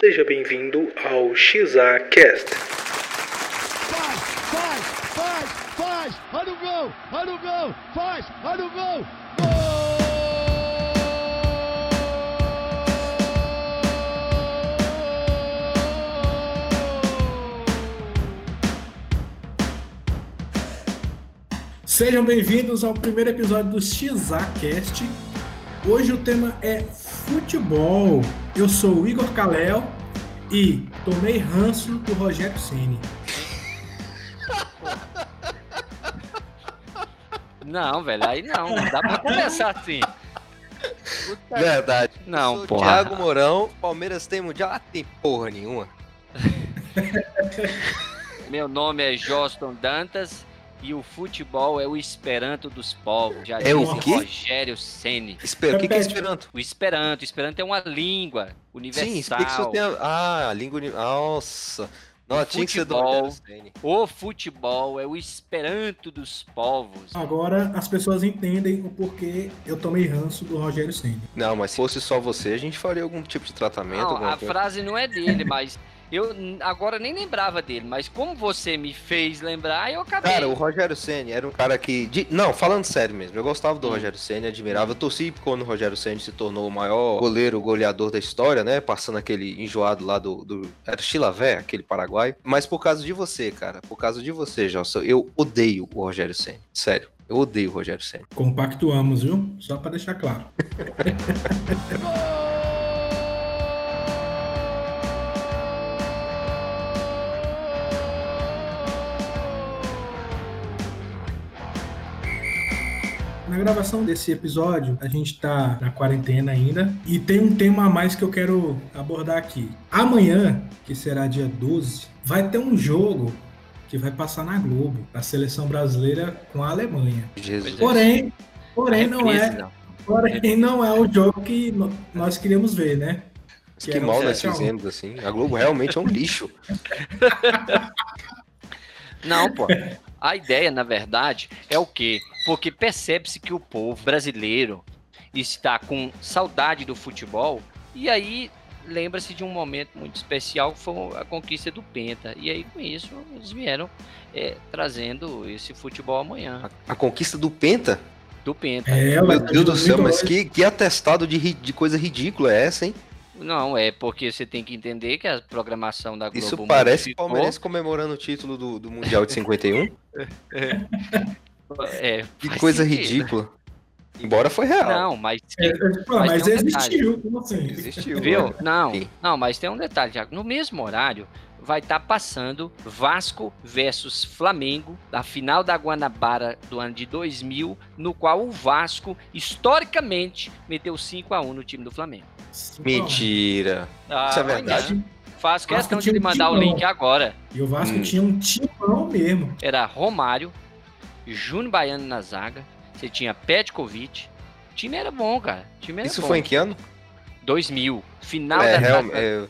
Seja bem-vindo ao XA Cast. Faz, faz, faz, faz! Olha o gol! Olha o gol! Faz! Olha o gol! Sejam bem-vindos ao primeiro episódio do XAcast. Hoje o tema é futebol. Eu sou o Igor Caléo e tomei ranço do Rogério Ceni. Não, velho, aí não, não dá pra começar assim. Puta- Verdade. Não, Sou porra. Thiago Mourão, Palmeiras tem mundial? Ah, tem porra nenhuma. Meu nome é Joston Dantas e o futebol é o esperanto dos povos. Já É o quê? Rogério Ceni. O que, que é. Esperanto? O esperanto, o esperanto é uma língua universal. Sim, explica que isso tem a... Ah, a língua... Nossa. Não, O tinha que ser do. O futebol é o esperanto dos povos. Agora as pessoas entendem o porquê eu tomei ranço do Rogério Ceni. Não, mas se fosse só você, a gente faria algum tipo de tratamento. Não, a coisa. frase não é dele, mas eu agora nem lembrava dele, mas como você me fez lembrar, eu acabei. Cara, o Rogério Ceni era um cara que. de- Não, falando sério mesmo, eu gostava do Hum. Rogério Ceni, admirava. Eu torci quando o Rogério Ceni se tornou o maior goleiro, goleador da história, né? Passando aquele enjoado lá do. do... Era Chilavé, aquele paraguai. Mas por causa de você, cara, por causa de você, Gelson, eu odeio o Rogério Ceni. Sério, eu odeio o Rogério Ceni. Compactuamos, viu? Só para deixar claro. Na gravação desse episódio, a gente tá na quarentena ainda e tem um tema a mais que eu quero abordar aqui. Amanhã, que será dia 12, vai ter um jogo que vai passar na Globo, da seleção brasileira com a Alemanha. Jesus. Porém, porém não é, não. porém não é o jogo que nós queríamos ver, né? Que, era mal nós 7 a 1. fizemos, assim. A Globo realmente é um lixo. Não, pô. A ideia, na verdade, é o quê? Porque percebe-se que o povo brasileiro está com saudade do futebol e aí lembra-se de um momento muito especial que foi a conquista do Penta. E aí, com isso, eles vieram é, trazendo esse futebol amanhã. A conquista do Penta? Do Penta. É, Meu Deus do céu, mas que, que atestado de, de coisa ridícula é essa, hein? Não, é porque você tem que entender que a programação da Globo Isso parece palmeirense comemorando o título do, do Mundial de 51. É, Que faz coisa sentido. ridícula. Embora foi real. Não, mas É, é, pô, Mas mas tem um existiu, como assim? Existiu. Viu? né? Não, não, mas tem um detalhe, Thiago. No mesmo horário, vai estar passando Vasco versus Flamengo, da final da Guanabara do ano de 2000, no qual o Vasco, historicamente, meteu 5 a 1 no time do Flamengo. Mentira. Ah, Isso é verdade? amanhã. Faço Vasco questão de tinha lhe um mandar o link agora. E o Vasco Hum. tinha um timão mesmo. Era Romário, Júnior Baiano na zaga, você tinha Petkovic. O time era bom, cara. O time era Isso bom. foi em que ano? 2000, final É, da real- é,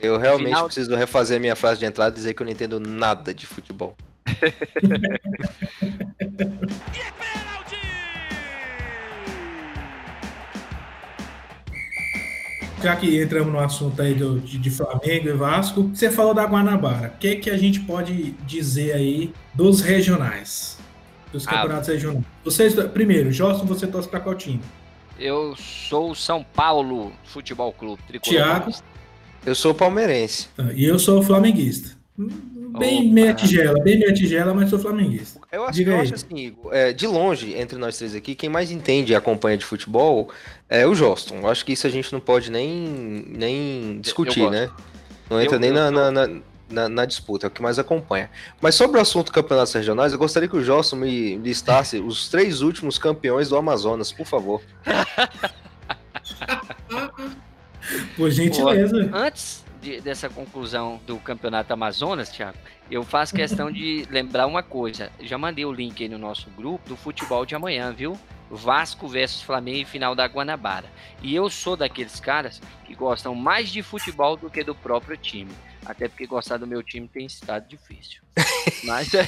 eu realmente Final- preciso refazer minha frase de entrada e dizer que eu não entendo nada de futebol. Já que entramos no assunto aí do, de, de Flamengo e Vasco, você falou da Guanabara. O que, que a gente pode dizer aí dos regionais? Dos Ah. campeonatos regionais. Vocês, primeiro, Joston, você torce pra qual time? Eu sou o São Paulo Futebol Clube. Tricolor Thiago? paulista. Eu sou palmeirense. Tá, E eu sou flamenguista. Bem Opa. meia tigela, bem meia tigela, mas sou flamenguista. Eu acho, Diga eu aí. acho assim, Igor, é, de longe, entre nós três aqui, quem mais entende e acompanha de futebol é o Joston. Eu acho que isso a gente não pode nem, nem discutir, né? Não entra Eu- nem eu na, na, na- na- na disputa, é o que mais acompanha. Mas sobre o assunto campeonatos regionais, eu gostaria que o Joston me listasse os três últimos campeões do Amazonas, por favor. Por gentileza. Antes de- dessa conclusão do Campeonato Amazonas, Thiago, eu faço questão de lembrar uma coisa. Já mandei o link aí no nosso grupo do futebol de amanhã, viu? Vasco versus Flamengo em final da Guanabara. E eu sou daqueles caras que gostam mais de futebol do que do próprio time. Até porque gostar do meu time tem estado difícil. Mas é,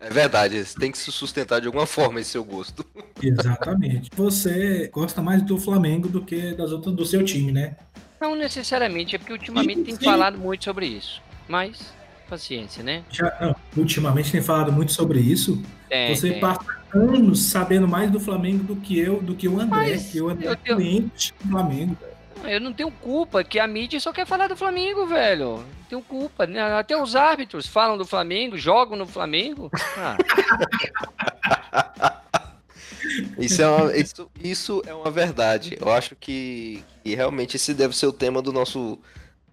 É É verdade, você tem que se sustentar de alguma forma esse seu gosto. Exatamente. Você gosta mais do Flamengo do que das outras do seu time, né? Não necessariamente, é porque ultimamente Sim, tem sim. falado muito sobre isso. Mas, paciência, né? Já, não, ultimamente tem falado muito sobre isso. Tem, Você tem. passa anos sabendo mais do Flamengo do que eu, do que o André, Mas que o André eu é tenho- cliente do Flamengo. Eu não tenho culpa que a mídia só quer falar do Flamengo, velho. Não tenho culpa. né? Até os árbitros falam do Flamengo, jogam no Flamengo. Ah, Isso é uma, isso, isso é uma verdade. Eu acho que, que realmente esse deve ser o tema do nosso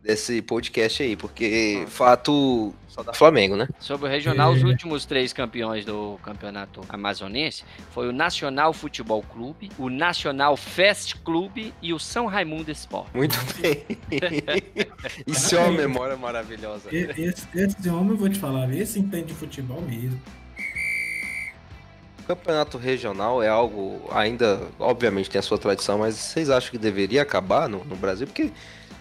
desse podcast aí, porque fato só da Flamengo, né? sobre o regional, os É. últimos três campeões do campeonato amazonense foi o Nacional Futebol Clube, o Nacional Fest Clube e o São Raimundo Sport. Muito bem. Isso é uma memória maravilhosa. Esse, esse homem, eu vou te falar, esse entende de futebol mesmo. Campeonato regional é algo ainda, obviamente tem a sua tradição, mas vocês acham que deveria acabar no, no Brasil? Porque,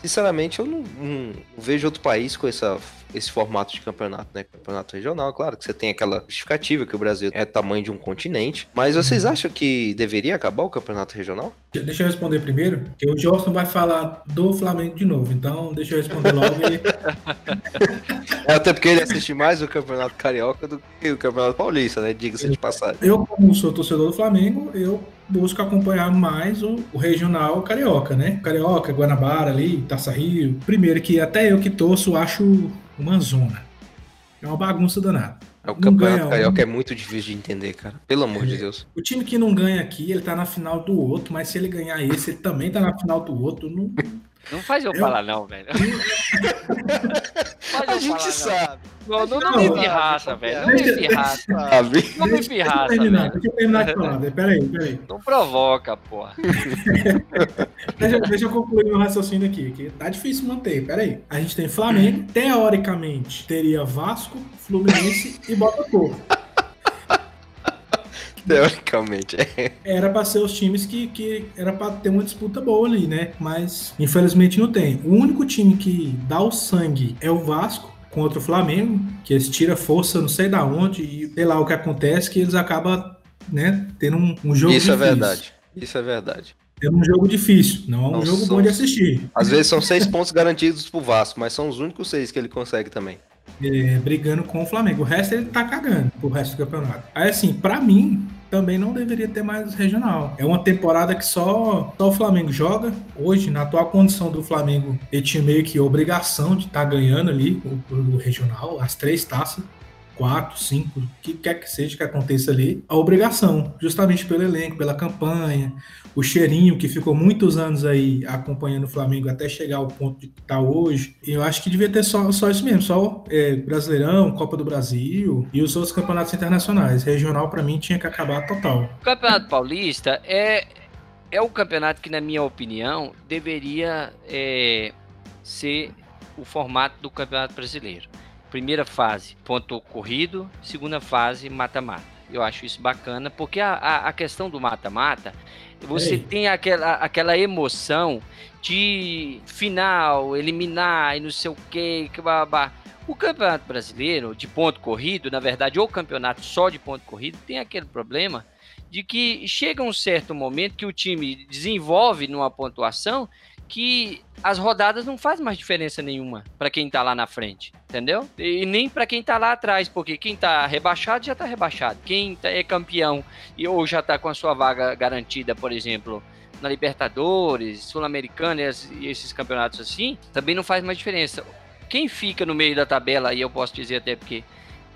sinceramente, eu não, não vejo outro país com essa, esse formato de campeonato, né? Campeonato regional, claro que você tem aquela justificativa que o Brasil é tamanho de um continente, mas vocês acham que deveria acabar o campeonato regional? Deixa eu responder primeiro, que o Jorson vai falar do Flamengo de novo. Então, deixa eu responder logo. e- É, até porque ele assiste mais o campeonato carioca do que o campeonato paulista, né? Diga-se de passagem. Eu, como sou torcedor do Flamengo, eu busco acompanhar mais o, o regional carioca, né? Carioca, Guanabara ali, Taça Rio. Primeiro que até eu que torço acho uma zona. É uma bagunça danada. É, O Não campeonato ganha um. carioca é muito difícil de entender, cara. Pelo amor de Deus. O time que não ganha aqui, ele tá na final do outro, mas se ele ganhar esse, ele também tá na final do outro. Não... Não faz eu, Eu- falar não, velho. A gente falar, sabe. Não, não, não, Não, me pirraça, velho. Não me pirraça. Não me pirraça, deixa eu terminar de falar. Peraí, peraí. Não provoca, porra. Deixa, deixa eu concluir meu raciocínio aqui, que tá difícil manter. Peraí. A gente tem Flamengo, teoricamente teria Vasco, Fluminense e Botafogo. Teoricamente, é. Era pra ser os times que, que era pra ter uma disputa boa ali, né? Mas infelizmente não tem. O único time que dá o sangue é o Vasco contra o Flamengo, que eles tiram força não sei da onde e sei lá o que acontece que eles acabam, né, tendo um, um jogo Isso é difícil. verdade. Isso é verdade. Tendo um jogo difícil, não é um Não jogo são- bom de assistir. Às vezes são seis pontos garantidos pro Vasco, mas são os únicos seis que ele consegue também. É, brigando com o Flamengo. O resto ele tá cagando pro resto do campeonato. Aí assim, pra mim, também não deveria ter mais regional. É uma temporada que só, só o Flamengo joga. Hoje, na atual condição do Flamengo, ele tinha meio que obrigação de estar ganhando ali o, o regional, as três taças. Quatro, cinco, o que quer que seja que aconteça ali, a obrigação, justamente pelo elenco, pela campanha, o cheirinho que ficou muitos anos aí acompanhando o Flamengo até chegar ao ponto de que tá hoje. Eu acho que devia ter só, só isso mesmo, só é, Brasileirão, Copa do Brasil e os outros campeonatos internacionais. Regional, pra mim, tinha que acabar total. O Campeonato Paulista é, é o campeonato que, na minha opinião, deveria é, ser o formato do Campeonato Brasileiro. Primeira fase, ponto corrido. Segunda fase, mata-mata. Eu acho isso bacana, porque a, a, a questão do mata-mata, você Ei. tem aquela, aquela emoção de final, eliminar e não sei o que, que babá. O Campeonato Brasileiro, de ponto corrido, na verdade, ou campeonato só de ponto corrido, tem aquele problema de que chega um certo momento que o time desenvolve numa pontuação que as rodadas não faz mais diferença nenhuma para quem tá lá na frente, entendeu? E nem para quem tá lá atrás, porque quem tá rebaixado já tá rebaixado. Quem tá- é campeão e ou já tá com a sua vaga garantida, por exemplo, na Libertadores, Sul-Americana e esses campeonatos assim, também não faz mais diferença. Quem fica no meio da tabela, e eu posso dizer até porque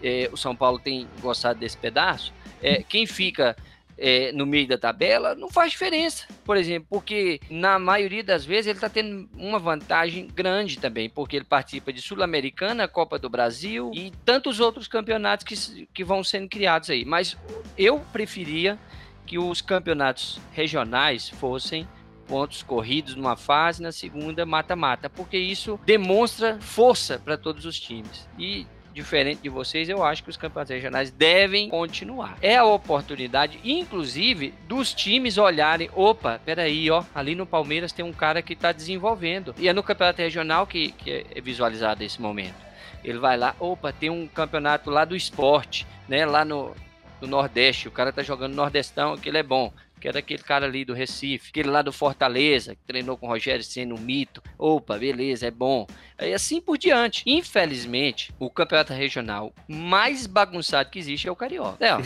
eh, o São Paulo tem gostado desse pedaço, é, quem fica é, no meio da tabela, não faz diferença, por exemplo, porque na maioria das vezes ele está tendo uma vantagem grande também, porque ele participa de Sul-Americana, Copa do Brasil e tantos outros campeonatos que, que vão sendo criados aí. Mas eu preferia que os campeonatos regionais fossem pontos corridos numa fase, na segunda mata-mata, porque isso demonstra força para todos os times. E diferente de vocês, eu acho que os campeonatos regionais devem continuar. É a oportunidade, inclusive, dos times olharem, opa, peraí, ó, ali no Palmeiras tem um cara que está desenvolvendo. E é no campeonato regional que, que é visualizado esse momento. Ele vai lá, opa, tem um campeonato lá do esporte, né? Lá no, no Nordeste, o cara tá jogando Nordestão, aquele é bom que era aquele cara ali do Recife, aquele lá do Fortaleza, que treinou com o Rogério sendo um mito. Opa, beleza, é bom. Aí assim por diante. Infelizmente, o campeonato regional mais bagunçado que existe é o Carioca. É, ó.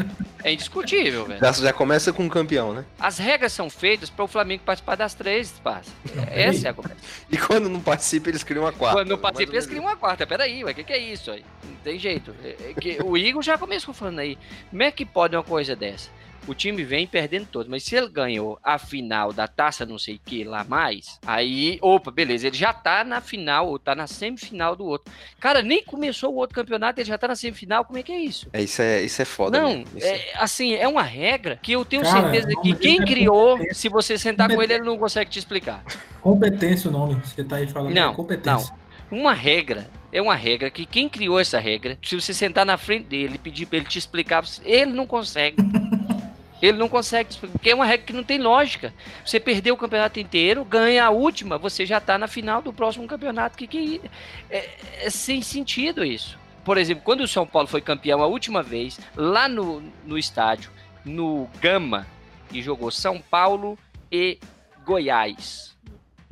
é indiscutível, velho. Já, já começa com um campeão, né? As regras são feitas para o Flamengo participar das três, passa. Essa é a conversa. E quando não participa, eles criam uma quarta. Quando não participa, eles criam uma quarta. Peraí, o que, que é isso aí? Não tem jeito. É, é que o Igor já começou falando aí. Como é que pode uma coisa dessa? O time vem perdendo todo. Mas se ele ganhou a final da taça não sei o que lá mais, aí, opa, beleza, ele já tá na final, ou tá na semifinal do outro. Cara, nem começou o outro campeonato, ele já tá na semifinal, como é que é isso? É, isso é, isso é foda. Não, é, assim, é uma regra que eu tenho Cara, certeza que quem criou, se você sentar com ele, ele não consegue te explicar. Competência o nome, você tá aí falando. Não, é competência. não. Uma regra é uma regra que quem criou essa regra, se você sentar na frente dele e pedir para ele te explicar, ele não consegue. Ele não consegue, porque é uma regra que não tem lógica. Você perdeu o campeonato inteiro, ganha a última, você já está na final do próximo campeonato. Que, que é, é, sem sentido isso. Por exemplo, quando o São Paulo foi campeão a última vez, lá no, no estádio, no Gama, e jogou São Paulo e Goiás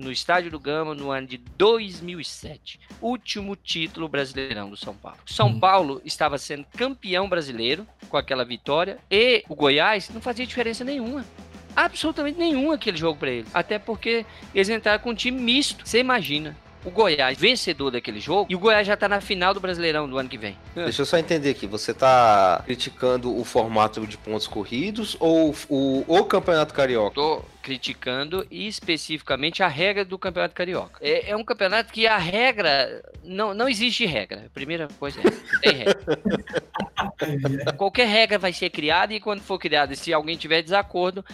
no Estádio do Gama no ano de 2007. Último título brasileirão do São Paulo. São hum. Paulo estava sendo campeão brasileiro com aquela vitória e o Goiás não fazia diferença nenhuma absolutamente nenhuma aquele jogo para eles. Até porque eles entraram com um time misto. Você imagina o Goiás vencedor daquele jogo e o Goiás já tá na final do Brasileirão do ano que vem. Deixa eu só entender aqui, você tá criticando o formato de pontos corridos ou o, o Campeonato Carioca? Tô criticando especificamente a regra do Campeonato Carioca. É, é, um campeonato que a regra não, não existe regra. A primeira coisa é, não tem regra. Qualquer regra vai ser criada e quando for criada, se alguém tiver desacordo,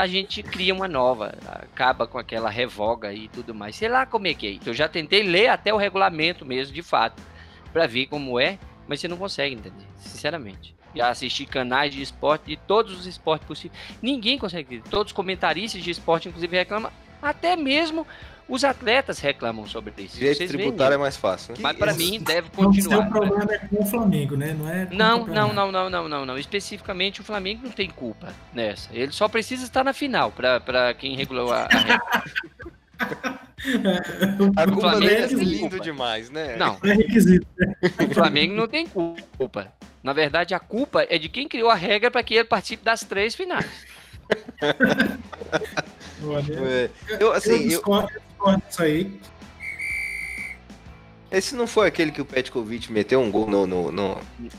a gente cria uma nova, acaba com aquela revoga e tudo mais. Sei lá como é que é. Eu já tentei ler até o regulamento mesmo, de fato, para ver como é, mas você não consegue entender, sinceramente. Já assisti canais de esporte de todos os esportes possíveis. Ninguém consegue. Todos os comentaristas de esporte, inclusive, reclamam. Até mesmo os atletas reclamam sobre isso. Direito tributário é mais fácil. Né? Mas para mim deve continuar. O seu problema né? é com o Flamengo, né? Não é não, não, não, não, não, não, não. Especificamente o Flamengo não tem culpa nessa. Ele só precisa estar na final para quem regulou a, a regra. A culpa o Flamengo é lindo culpa. demais, né? Não. É requisito. O Flamengo não tem culpa. Na verdade, a culpa é de quem criou a regra para que ele participe das três finais. É. Eu, assim, eu discordo, eu discordo disso aí. Esse não foi aquele que o Petkovic meteu um gol no, no, no,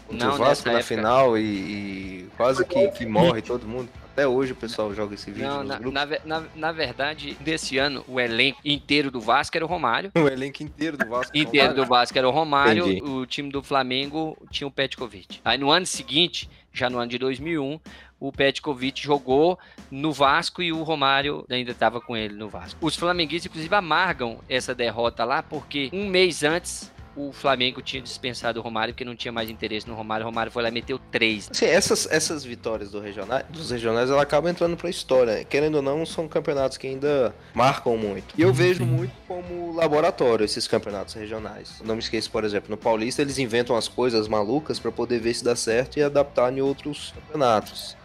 no Vasco na época. final e, e quase que, que morre todo mundo? Até hoje o pessoal joga esse vídeo. Não, na, na, na, na, verdade, desse ano, o elenco inteiro do Vasco era o Romário. O elenco inteiro do Vasco. inteiro do Vasco era o Romário. Entendi. O time do Flamengo tinha o Petkovic. Aí no ano seguinte, já no ano de 2001, o Petkovic jogou no Vasco e o Romário ainda estava com ele no Vasco. Os flamenguistas, inclusive, amargam essa derrota lá, porque um mês antes o Flamengo tinha dispensado o Romário, porque não tinha mais interesse no Romário. O Romário foi lá e meteu três. Sim, essas, essas vitórias do regional, dos regionais, ela acaba entrando pra história. Querendo ou não, são campeonatos que ainda marcam muito. E eu vejo muito como laboratório esses campeonatos regionais. Não me esqueça, por exemplo, no Paulista eles inventam as coisas malucas para poder ver se dá certo e adaptar em outros campeonatos.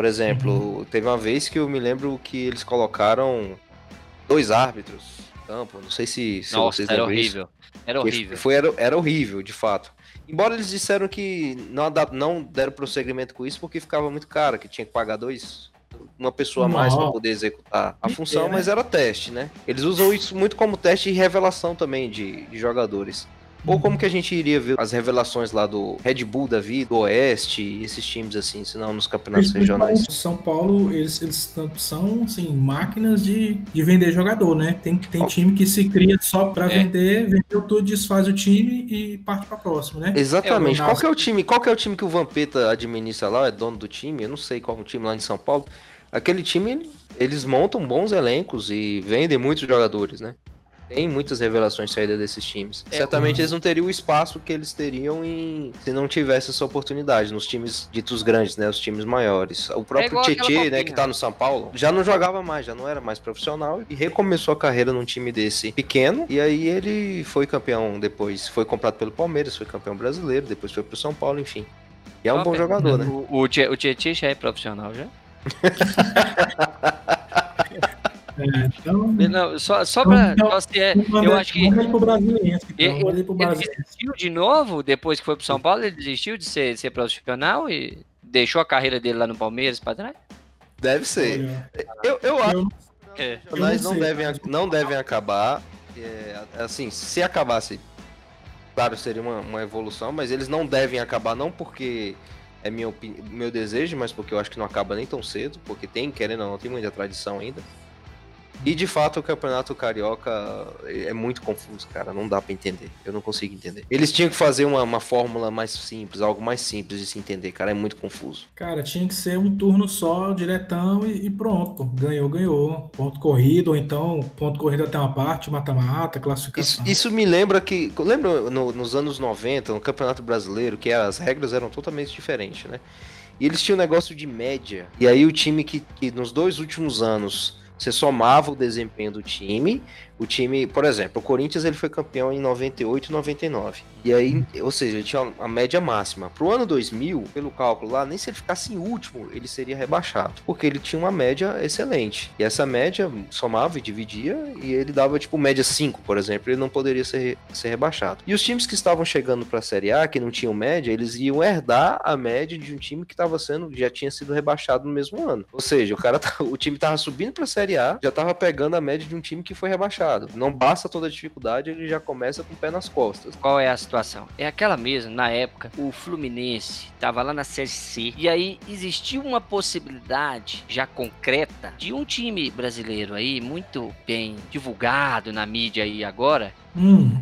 Por exemplo, uhum. teve uma vez que eu me lembro que eles colocaram dois árbitros no campo. Não sei se, se Nossa, vocês era horrível. Isso. Era horrível. Foi, era, era horrível, de fato. Embora eles disseram que não, não deram prosseguimento com isso porque ficava muito caro, que tinha que pagar dois, uma pessoa a mais para poder executar a função, mas era teste, né? Eles usam isso muito como teste e revelação também de, de jogadores. Ou como que a gente iria ver as revelações lá do Red Bull da vida, do Oeste e esses times assim, senão nos campeonatos regionais? São Paulo, eles, eles são assim, máquinas de, de vender jogador, né? Tem, tem time que se cria só para é. vender, vendeu tudo, desfaz o time e parte para próximo, né? Exatamente. É, qual que é o time? Qual que é o time que o Vampeta administra lá? É dono do time? Eu não sei qual é o time lá em São Paulo. Aquele time, eles montam bons elencos e vendem muitos jogadores, né? Tem muitas revelações saídas desses times. É, Certamente um- eles não teriam o espaço que eles teriam em... se não tivesse essa oportunidade nos times ditos grandes, né? Os times maiores. O próprio igual aquela Tietê, né, que tá no São Paulo, já não jogava mais, já não era mais profissional e recomeçou a carreira num time desse pequeno. E aí ele foi campeão depois, foi comprado pelo Palmeiras, foi campeão brasileiro, depois foi pro São Paulo, enfim. E é um Ó, bom jogador, né? O, o, o Tietchan já é profissional, já? É, então, Não, só, só pra. Então, é- manda- eu acho que. Ele pro então. Ele, desistiu de novo, depois que foi pro São Paulo, ele desistiu de ser, ser profissional e deixou a carreira dele lá no Palmeiras pra trás? Deve ser. Eu, eu acho É. os não não, devem, não devem acabar. É, assim, se acabasse, claro, seria uma, uma evolução, mas eles não devem acabar não porque é minha opini- meu desejo, mas porque eu acho que não acaba nem tão cedo, porque tem, querendo ou não, tem muita tradição ainda. E de fato o campeonato carioca é muito confuso, cara. Não dá pra entender. Eu não consigo entender. Eles tinham que fazer uma, uma fórmula mais simples, algo mais simples de se entender, cara. É muito confuso. Cara, tinha que ser um turno só, diretão e, e pronto. Ganhou, ganhou. Ponto corrido, ou então ponto corrido até uma parte, mata-mata, Isso, classificação. isso me lembra que. Lembra no- nos anos 90, no Campeonato Brasileiro, que as regras eram totalmente diferentes, né? E eles tinham um negócio de média. E aí o time que, que nos dois últimos anos você somava o desempenho do time. O time, por exemplo, o Corinthians ele foi campeão em 98 e 99. E aí, ou seja, ele tinha a média máxima. Pro ano 2000, pelo cálculo lá, nem se ele ficasse em último, ele seria rebaixado. Porque ele tinha uma média excelente. E essa média somava e dividia, e ele dava tipo média 5, por exemplo, ele não poderia ser, ser rebaixado. E os times que estavam chegando para a Série A, que não tinham média, eles iam herdar a média de um time que estava sendo, já tinha sido rebaixado no mesmo ano. Ou seja, o cara, tá- o time tava subindo para a Série A, já tava pegando a média de um time que foi rebaixado. Não basta toda a dificuldade, ele já começa com o pé nas costas. Qual é a situação? É aquela mesma, na época, o Fluminense tava lá na Série C. E aí existia uma possibilidade já concreta de um time brasileiro aí, muito bem divulgado na mídia aí agora, Hum,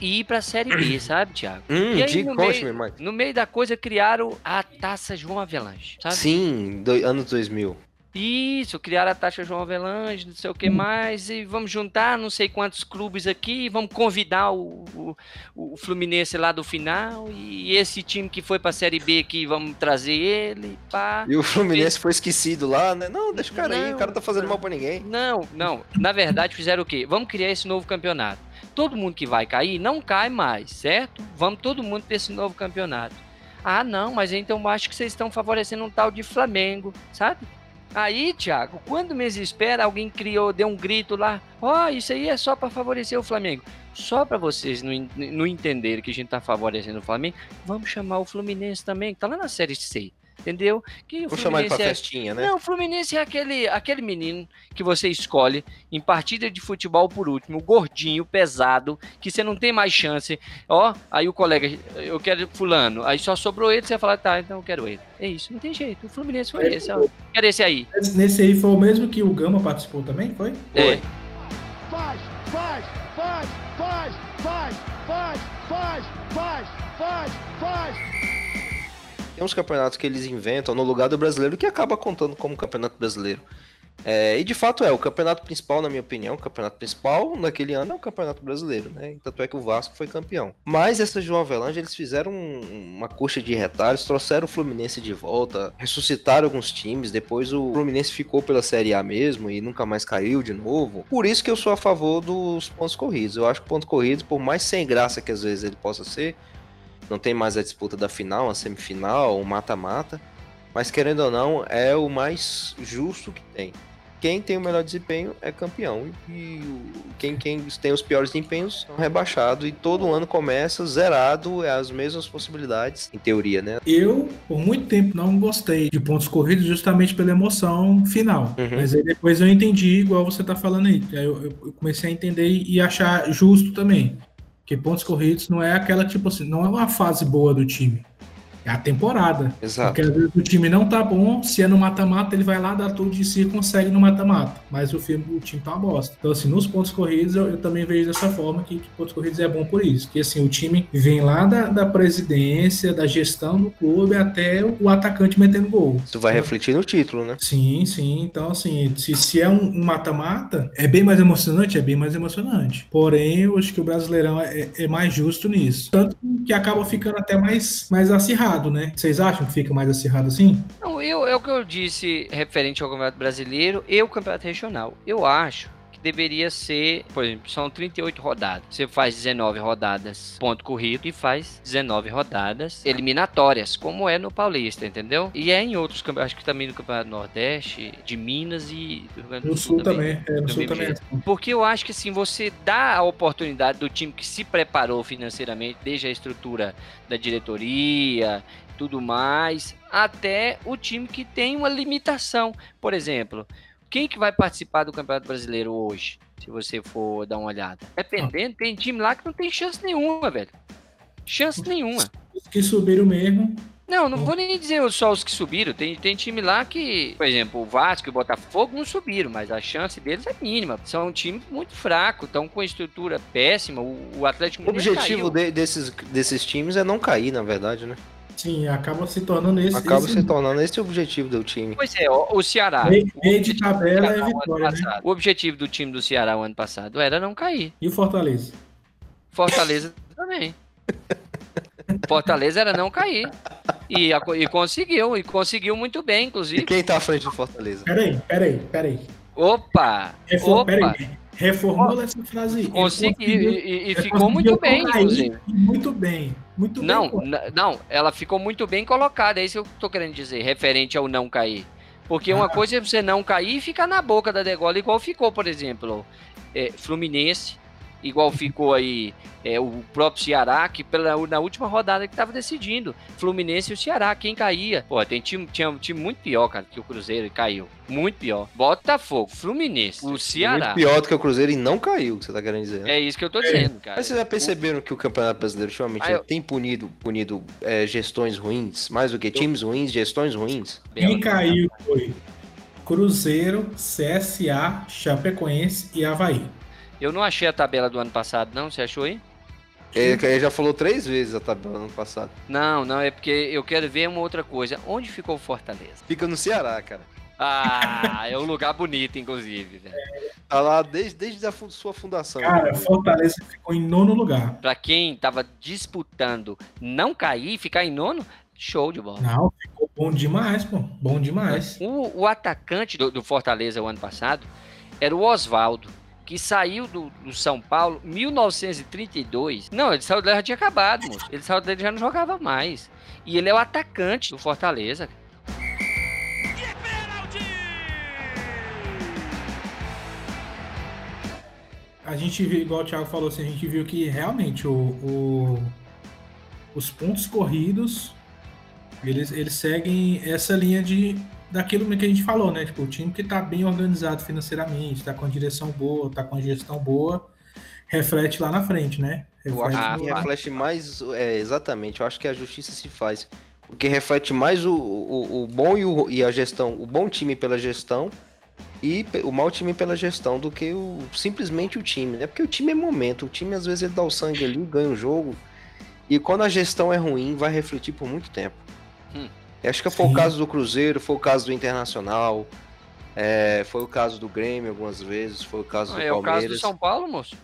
ir pra Série B, sabe, Thiago? Hum, E aí, no meio-. No meio da coisa criaram a Taça João Avelange, sabe? Sim, do, anos 2000. Isso, criaram a taxa João Avelange, não sei o que mais, e vamos juntar não sei quantos clubes aqui, vamos convidar o, o, o Fluminense lá do final, e esse time que foi pra Série B aqui, vamos trazer ele, pá. E o Fluminense foi esquecido lá, né? Não, deixa o cara aí, Não, o cara tá fazendo mal pra ninguém. Não, não, na verdade fizeram o quê? Vamos criar esse novo campeonato. Todo mundo que vai cair, não cai mais, certo? Vamos todo mundo pra esse novo campeonato. Ah, não, mas então acho que vocês estão favorecendo um tal de Flamengo, sabe? Aí, Thiago, quando meses espera, alguém criou, deu um grito lá, ó, isso aí é só para favorecer o Flamengo. Só para vocês não, não entenderem que a gente tá favorecendo o Flamengo, vamos chamar o Fluminense também, que tá lá na Série C, entendeu? Que o Vou chamar ele pra Fluminense é- festinha, né? não, o Fluminense é aquele, aquele menino que você escolhe em partida de futebol por último, gordinho, pesado, que você não tem mais chance. Ó, aí o colega, eu quero fulano, aí só sobrou ele, você vai falar, tá, então eu quero ele. É isso, não tem jeito. O Fluminense foi esse, ó. Quero esse aí. Esse- Nesse aí foi o mesmo que o Gama participou também, foi? É. Faz, faz, faz, faz, faz, faz, faz, faz, faz, faz. Tem uns campeonatos que eles inventam no lugar do brasileiro que acaba contando como campeonato brasileiro. É, e de fato é, o campeonato principal, na minha opinião, o campeonato principal naquele ano é o campeonato brasileiro, né? Tanto é que o Vasco foi campeão. Mas essa João Avelange, eles fizeram um- uma coxa de retalhos, trouxeram o Fluminense de volta, ressuscitaram alguns times, depois o Fluminense ficou pela Série A mesmo e nunca mais caiu de novo. Por isso que eu sou a favor dos pontos corridos. Eu acho que o ponto corrido, por mais sem graça que às vezes ele possa ser, não tem mais a disputa da final, a semifinal, o mata-mata. Mas querendo ou não, é o mais justo que tem. Quem tem o melhor desempenho é campeão. E quem, quem tem os piores desempenhos são rebaixados. E todo ano começa zerado, é as mesmas possibilidades, em teoria, né? Eu, por muito tempo, não gostei de pontos corridos justamente pela emoção final. Uhum. Mas aí depois eu entendi, igual você tá falando aí. Aí eu, eu comecei a entender e achar justo também. Porque pontos corridos não é aquela, tipo assim, não é uma fase boa do time. É a temporada. Exato. Porque às vezes o time não tá bom, se é no mata-mata, ele vai lá, dá tudo de si e consegue no mata-mata. Mas o, filme, o time tá uma bosta. Então, assim, nos pontos corridos, eu, eu também vejo dessa forma que, que pontos corridos é bom por isso. Que assim, o time vem lá da, da presidência, da gestão do clube até o atacante metendo gol. Isso vai refletir no título, né? Sim, sim. Então, assim, se, se é um um mata-mata, é bem mais emocionante, é bem mais emocionante. Porém, eu acho que o Brasileirão é, é mais justo nisso. Tanto que acaba ficando até mais, mais acirrado, né? Vocês acham que fica mais acirrado assim? Não, eu, é o que eu disse referente ao Campeonato Brasileiro e o Campeonato Regional. Eu acho deveria ser, por exemplo, são 38 rodadas. Você faz 19 rodadas ponto corrido e faz 19 rodadas eliminatórias, como é no Paulista, entendeu? E é em outros campeonatos, acho que também no Campeonato Nordeste, de Minas e do Rio Grande do No Sul também. É, no Sul também. Porque eu acho que assim, você dá a oportunidade do time que se preparou financeiramente, desde a estrutura da diretoria, tudo mais, até o time que tem uma limitação. Por exemplo, quem que vai participar do Campeonato Brasileiro hoje? Se você for dar uma olhada. Dependendo, tem time lá que não tem chance nenhuma, velho. Chance nenhuma. Os que subiram mesmo. Não, não vou nem dizer só os que subiram. Tem, tem time lá que, por exemplo, o Vasco e o Botafogo não subiram, mas a chance deles é mínima. São um time muito fraco, estão com estrutura péssima. O, o Atlético O objetivo caiu. de- desses, desses times é não cair, na verdade, né? Sim, acaba se tornando esse. Acaba esse se tornando esse o objetivo do time. Pois é, o Ceará. meio, de objetivo do tabela é vitória, né? O objetivo do time do Ceará o ano passado era não cair. E o Fortaleza? Fortaleza também. Fortaleza era não cair. E, a e conseguiu, e conseguiu muito bem, E inclusive. quem tá à frente do Fortaleza? Peraí, peraí, peraí. Opa! Refor Opa! peraí. Reformula essa frase aí. Ele Conseguiu, e, e- e ficou muito bem, cair inclusive. Muito bem. Muito Não, bem. não, ela ficou muito bem colocada, é isso que eu tô querendo dizer, referente ao não cair. Porque uma Ah. coisa é você não cair e ficar na boca da degola, igual ficou, por exemplo, é, Fluminense, igual ficou aí é, o próprio Ceará, que pela, na última rodada que tava decidindo, Fluminense e o Ceará, quem caía. Pô, tem time, tinha um time muito pior, cara, que o Cruzeiro e caiu. Muito pior. Botafogo, Fluminense, o Ceará. Muito pior do que o Cruzeiro e não caiu, que você tá querendo dizer. né? É isso que eu tô dizendo, cara. Mas vocês já perceberam que o Campeonato Brasileiro ultimamente Ah, eu- tem punido, punido é, gestões ruins, mais do que times ruins, gestões ruins? Quem caiu foi Cruzeiro, CSA, Chapecoense e Havaí. Eu não achei a tabela do ano passado, não. Você achou aí? Ele, ele já falou três vezes a tabela ano passado. Não, não, é porque eu quero ver uma outra coisa. Onde ficou o Fortaleza? Fica no Ceará, cara. Ah, é um lugar bonito, inclusive, velho. Tá lá desde, desde a sua fundação. Cara, Fortaleza ficou em nono lugar. Pra quem tava disputando não cair e ficar em nono, show de bola. Não, ficou bom demais, pô. Bom demais. O, o atacante do, do Fortaleza o ano passado era o Oswaldo, que saiu do, do São Paulo em 1932. Não, ele saiu dele já tinha acabado, moço. Ele saiu dele já não jogava mais. E ele é o atacante do Fortaleza. A gente viu, igual o Thiago falou, assim, a gente viu que realmente o, o- os pontos corridos eles, eles seguem essa linha de daquilo que a gente falou, né? Tipo, o time que tá bem organizado financeiramente, tá com a direção boa, tá com a gestão boa, reflete lá na frente, né? Eu acho Ah, que reflete mais. É, exatamente, eu acho que a justiça se faz. Porque reflete mais o, o, o bom e, o, e a gestão, o bom time pela gestão e o mau time pela gestão do que o, simplesmente o time, né? Porque o time é momento, o time às vezes ele dá o sangue ali, ganha o jogo. E quando a gestão é ruim, vai refletir por muito tempo. Hum. Eu acho que foi o Sim. caso do Cruzeiro, foi o caso do Internacional, é, foi o caso do Grêmio algumas vezes, foi o caso do É o caso do Palmeiras. São Paulo, moço.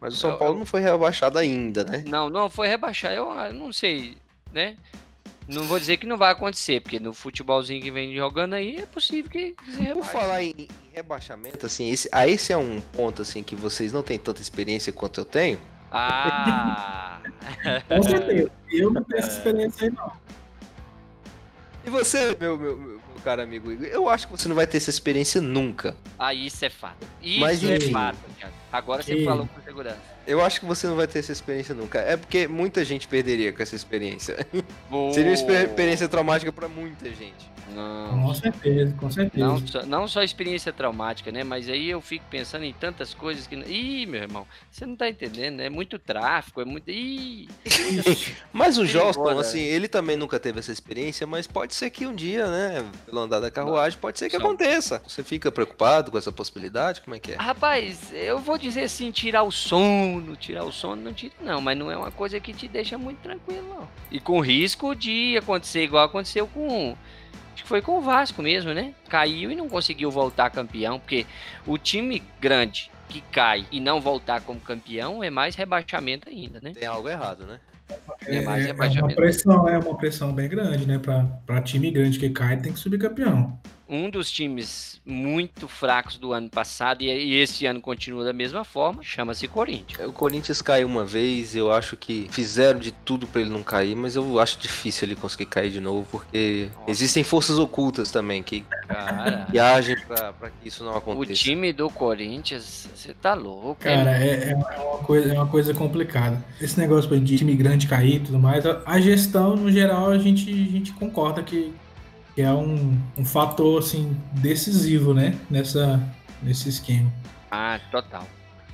Mas o São Eu- Paulo não foi rebaixado ainda, né? Não, não foi rebaixar. Eu ah, não sei, né? Não vou dizer que não vai acontecer, porque no futebolzinho que vem jogando aí é possível que Por falar em, em rebaixamento, assim, esse, ah, esse é um ponto assim que vocês não têm tanta experiência quanto eu tenho. Ah! Com certeza. Eu não tenho essa experiência aí, não. E você, meu, meu, meu, caro amigo Igor, eu acho que você não vai ter essa experiência nunca. ah, isso é fato. Isso Mas, é enfim. fato, Thiago. Agora você E- falou com segurança. Eu acho que você não vai ter essa experiência nunca. É porque muita gente perderia com essa experiência. Vou- Seria uma exper- experiência traumática pra muita gente. Não, Com certeza, com certeza. Não só, não só experiência traumática, né? Mas aí eu fico pensando em tantas coisas que. Ih, meu irmão, você não tá entendendo, né? É muito tráfico, é muito. Ih! Mas o Joston, assim, ele também nunca teve essa experiência, mas pode ser que um dia, né, pelo andar da carruagem, pode ser que Só- aconteça. Você fica preocupado com essa possibilidade? Como é que é? Rapaz, eu vou dizer assim, tirar o sono, tirar o sono não tira, não, mas não é uma coisa que te deixa muito tranquilo, não. E com risco de acontecer igual aconteceu com. Acho que foi com o Vasco mesmo, né? Caiu e não conseguiu voltar campeão, porque o time grande que cai e não voltar como campeão é mais rebaixamento ainda, né? Tem algo errado, né? É, É mais é- é uma rebaixamento. pressão, é uma pressão bem grande, né? Pra time grande que cai, tem que subir campeão. Um dos times muito fracos do ano passado e, esse ano continua da mesma forma, chama-se Corinthians. O Corinthians caiu uma vez, eu acho que fizeram de tudo pra ele não cair, mas eu acho difícil ele conseguir cair de novo, porque Nossa. existem forças ocultas também que, Cara, que agem pra, pra que isso não o aconteça. time do Corinthians, você tá louco. Cara, é, é uma coisa, é uma coisa complicada. Esse negócio de time grande cair e tudo mais, a, a gestão, no geral, a gente, a gente concorda que, que é um, um fator assim, decisivo, né? Nessa, nesse esquema. Ah, total.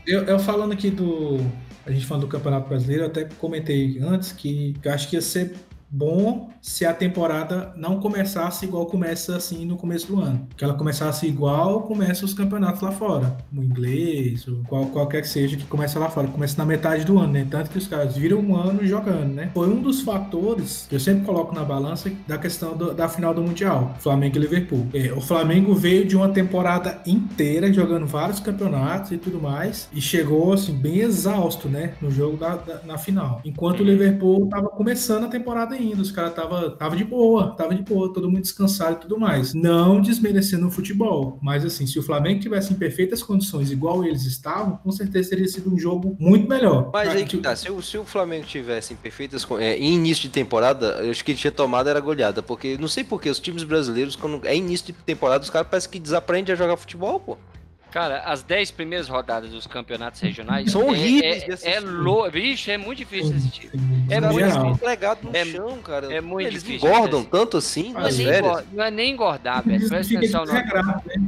Eu, eu falando aqui do. A gente falando do Campeonato Brasileiro, eu até comentei antes que eu acho que ia ser bom se a temporada não começasse igual começa assim no começo do ano. Que ela começasse igual começa os campeonatos lá fora. O inglês, o qual, qualquer que seja que começa lá fora. Começa na metade do ano, né? Tanto que os caras viram um ano jogando, né? Foi um dos fatores que eu sempre coloco na balança da questão do- da final do Mundial. Flamengo e Liverpool. É, o Flamengo veio de uma temporada inteira jogando vários campeonatos e tudo mais. E chegou, assim, bem exausto, né? No jogo da, da- na final. Enquanto o Liverpool tava começando a temporada ainda. Os caras tava, tava de boa, tava de boa, todo mundo descansado e tudo mais. Não desmerecendo o futebol. Mas assim, se o Flamengo tivesse em perfeitas condições, igual eles estavam, com certeza teria sido um jogo muito melhor. Mas aí que tá, se o, se o Flamengo tivesse em perfeitas é, em início de temporada, eu acho que ele tinha tomado era goleada, porque não sei por que os times brasileiros, quando é início de temporada, os caras parecem que desaprendem a jogar futebol, pô. Cara, as 10 primeiras rodadas dos campeonatos regionais São é- horríveis É, assistir. é louco. Vixe, é muito difícil de assistir. É muito difícil. Pregado no É- chão, cara. é muito Eles difícil, engordam assim. tanto assim Não é, nas nem férias. engor- não é nem engordar, velho. Presta atenção, não. né?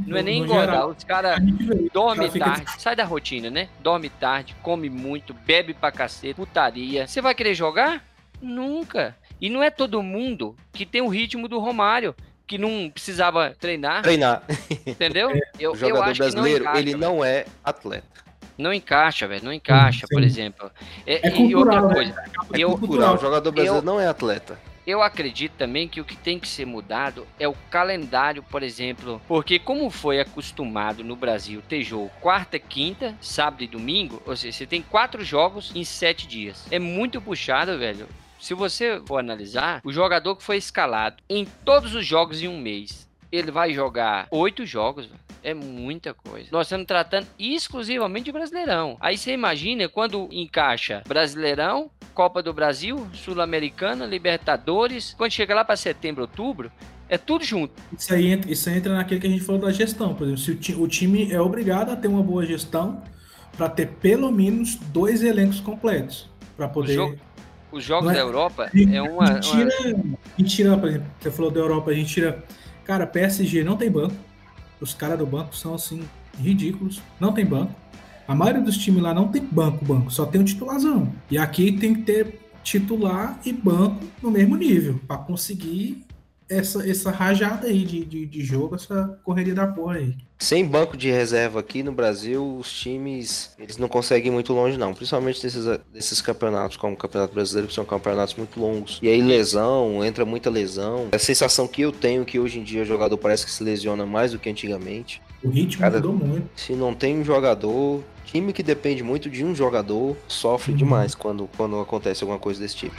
Não é nem no engordar. geral. Os caras A gente vê, dorme cara fica tarde, sai da rotina, né? Dorme tarde, come muito, bebe pra cacete, putaria. Você vai querer jogar? Nunca. E não é todo mundo que tem o ritmo do Romário, que não precisava treinar, Treinar. entendeu? Eu, O eu jogador acho que não brasileiro, encaixa, ele velho. não é atleta. Não encaixa, velho. Não encaixa, por Sim. exemplo. É, É e outra cultural, né? coisa, É eu, cultural. O jogador brasileiro eu- não é atleta. eu acredito também que o que tem que ser mudado é o calendário, por exemplo. Porque como foi acostumado no Brasil ter jogo quarta, quinta, sábado e domingo, ou seja, você tem quatro jogos em sete dias. É muito puxado, velho. Se você for analisar, o jogador que foi escalado em todos os jogos em um mês, ele vai jogar oito jogos. É muita coisa. Nós estamos tratando exclusivamente de Brasileirão. Aí você imagina quando encaixa Brasileirão, Copa do Brasil, Sul-Americana, Libertadores. Quando chega lá para setembro, outubro, é tudo junto. Isso aí, entra, isso aí entra naquilo que a gente falou da gestão. Por exemplo, se o, ti- o time é obrigado a ter uma boa gestão para ter pelo menos dois elencos completos. Para poder. Os jogos é- da Europa é a uma, gente uma- tira, a gente tira, por exemplo, você falou da Europa, a gente tira. Cara, PSG não tem banco. Os caras do banco são assim, ridículos. Não tem banco. A maioria dos times lá não tem banco, banco, só tem o titularzão. E aqui tem que ter titular e banco no mesmo nível, para conseguir essa, essa rajada aí de, de, de jogo, essa correria da porra aí. Sem banco de reserva aqui no Brasil, os times eles não conseguem ir muito longe, não. Principalmente desses, desses campeonatos, como o Campeonato Brasileiro, que são campeonatos muito longos. E aí, lesão, entra muita lesão. A sensação que eu tenho é que hoje em dia o jogador parece que se lesiona mais do que antigamente. O ritmo Cara, mudou muito. Se não tem um jogador, time que depende muito de um jogador sofre Uhum. demais quando, quando acontece alguma coisa desse tipo.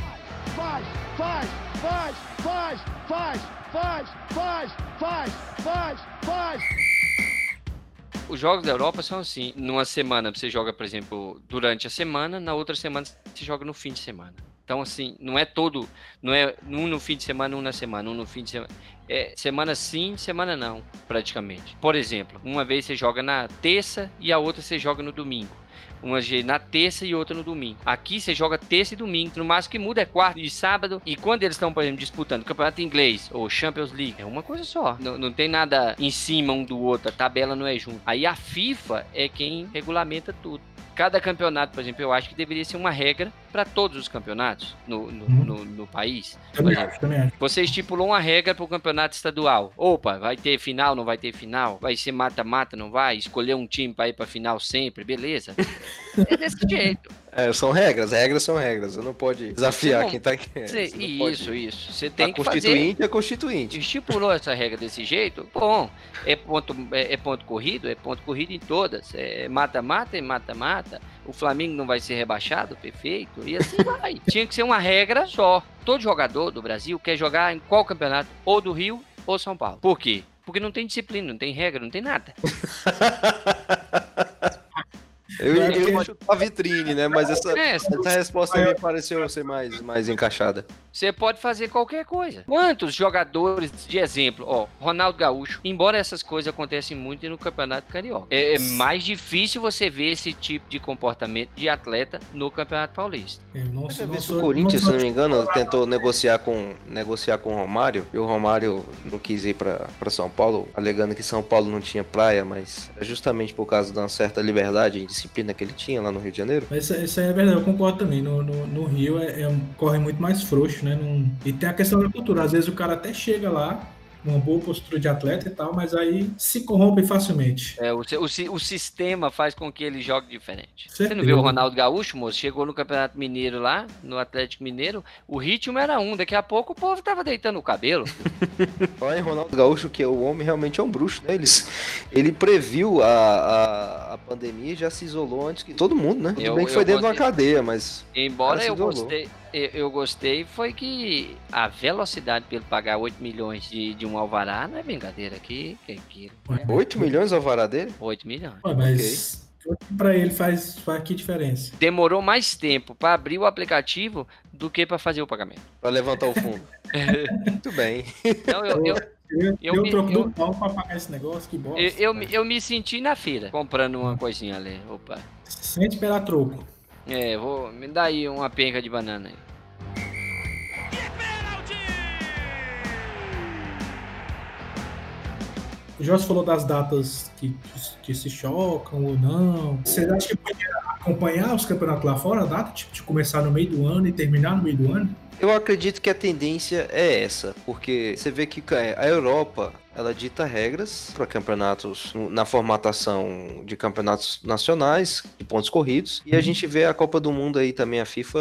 Faz, faz, faz, faz, faz, faz, faz, faz, faz, faz. Os jogos da Europa são assim. Numa semana você joga, por exemplo, durante a semana, na outra semana você joga no fim de semana. Então, assim, não é todo. Não é um no fim de semana, um na semana, um no fim de semana. É semana sim, semana não, praticamente. Por exemplo, uma vez você joga na terça e a outra você joga no domingo. Uma na terça e outra no domingo. Aqui você joga terça e domingo. No máximo que muda é quarta e sábado. E quando eles estão, por exemplo, disputando campeonato inglês ou Champions League, é uma coisa só. Não, não tem nada em cima um do outro. A tabela não é junto. Aí a FIFA é quem regulamenta tudo. Cada campeonato, por exemplo, eu acho que deveria ser uma regra para todos os campeonatos no, no, Uhum. no- no país. Também acho, também acho. você estipulou uma regra para o campeonato estadual. Opa, vai ter final, não vai ter final? Vai ser mata-mata, não vai? Escolher um time para ir para final sempre, beleza? É desse jeito. É, são regras, regras são regras. Você não pode desafiar não- quem tá aqui. Pode- isso, isso. Você tem a que fazer. constituinte é constituinte. Estipulou essa regra desse jeito? Bom, é ponto, é, é ponto corrido? É ponto corrido em todas. É mata-mata, é mata-mata. O Flamengo não vai ser rebaixado, perfeito. E assim vai. Tinha que ser uma regra só. Todo jogador do Brasil quer jogar em qual campeonato? Ou do Rio ou São Paulo. Por quê? Porque não tem disciplina, não tem regra, não tem nada. Eu iria ter- chutar a vitrine, né? Mas essa, É, essa resposta me pareceu ser mais, mais encaixada. Você pode fazer qualquer coisa. Quantos jogadores, de exemplo, ó, Ronaldo Gaúcho, embora essas coisas acontecem muito no Campeonato Carioca, é, é mais difícil você ver esse tipo de comportamento de atleta no Campeonato Paulista. Eu não, eu não o Corinthians, se não me engano, tentou negociar com, negociar com o Romário. E o Romário não quis ir pra pra São Paulo, alegando que São Paulo não tinha praia, mas é justamente por causa de uma certa liberdade e disciplina que ele tinha lá no Rio de Janeiro. Isso, isso aí é verdade, eu concordo também. No, no, no Rio é, é um- corre muito mais frouxo, né? E tem a questão da cultura. Às vezes o cara até chega lá, numa boa postura de atleta e tal, mas aí se corrompe facilmente. É, o, o, o sistema faz com que ele jogue diferente. Você não Certeza. viu o Ronaldo Gaúcho, moço? Chegou no Campeonato Mineiro lá, no Atlético Mineiro, o ritmo era um. Daqui a pouco o povo tava deitando o cabelo. Olha em Ronaldo Gaúcho, que o homem realmente é um bruxo, né? Ele, ele previu a, a, a pandemia e já se isolou antes que todo mundo, né? Tudo Eu- bem que foi dentro de uma cadeia, mas. Embora eu gostei, eu, gostei foi que a velocidade para ele pagar 8 milhões de, de um alvará não é brincadeira aqui, que é. Ué, 8 milhões ao vará dele? 8 milhões. ué, mas pra ele faz, faz que diferença? Demorou mais tempo para abrir o aplicativo do que para fazer o pagamento. Pra levantar o fundo. Muito bem. Então eu, eu, Eu, Eu eu me- troco eu- do pau pra pagar esse negócio, que bosta. eu, eu, me- eu me senti na feira comprando uma coisinha ali. Opa. Sem esperar troco. É, vou. Me dá aí uma penca de banana aí. O Jorge falou das datas que, que se chocam ou não. Você acha que podia acompanhar os campeonatos lá fora, a data, tipo, de começar no meio do ano e terminar no meio do ano? Eu acredito que a tendência é essa, porque você vê que cara, a Europa ela dita regras para campeonatos na formatação de campeonatos nacionais, de pontos corridos, e a gente vê a Copa do Mundo aí também, a FIFA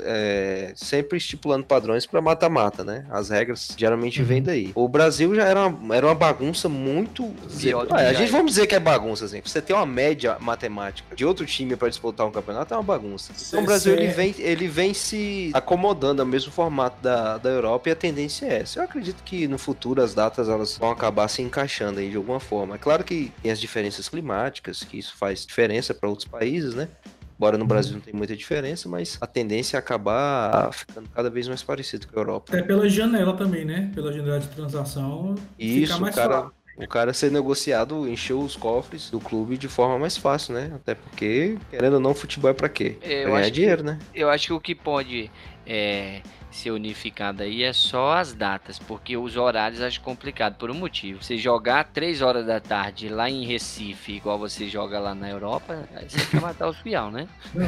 é, sempre estipulando padrões para mata-mata, né? As regras geralmente Uhum. vêm daí. O Brasil já era uma, era uma bagunça muito. Pior Ah, que a gente é. vamos dizer que é bagunça, assim. Você ter uma média matemática de outro time para disputar um campeonato é uma bagunça. Então o Brasil ele vem, ele vem se acomodando ao mesmo formato da, da Europa e a tendência é essa. Eu acredito que no futuro as datas elas vão acabar se encaixando aí de alguma forma. É claro que tem as diferenças climáticas, que isso faz diferença para outros países, né? Embora no Brasil não tem muita diferença, mas a tendência é acabar ficando cada vez mais parecido com a Europa. Até pela janela também, né? Pela janela de transação. Fica isso, o mais cara, fácil. o cara ser negociado encheu os cofres do clube de forma mais fácil, né? Até porque, querendo ou não, futebol é pra quê? É, eu Pra ganhar acho que- dinheiro, né? Eu acho que o que pode é, ser unificado aí é só as datas, porque os horários acho complicado por um motivo. Você jogar 3 horas da tarde lá em Recife, igual você joga lá na Europa, aí você quer matar os pião, né? Não,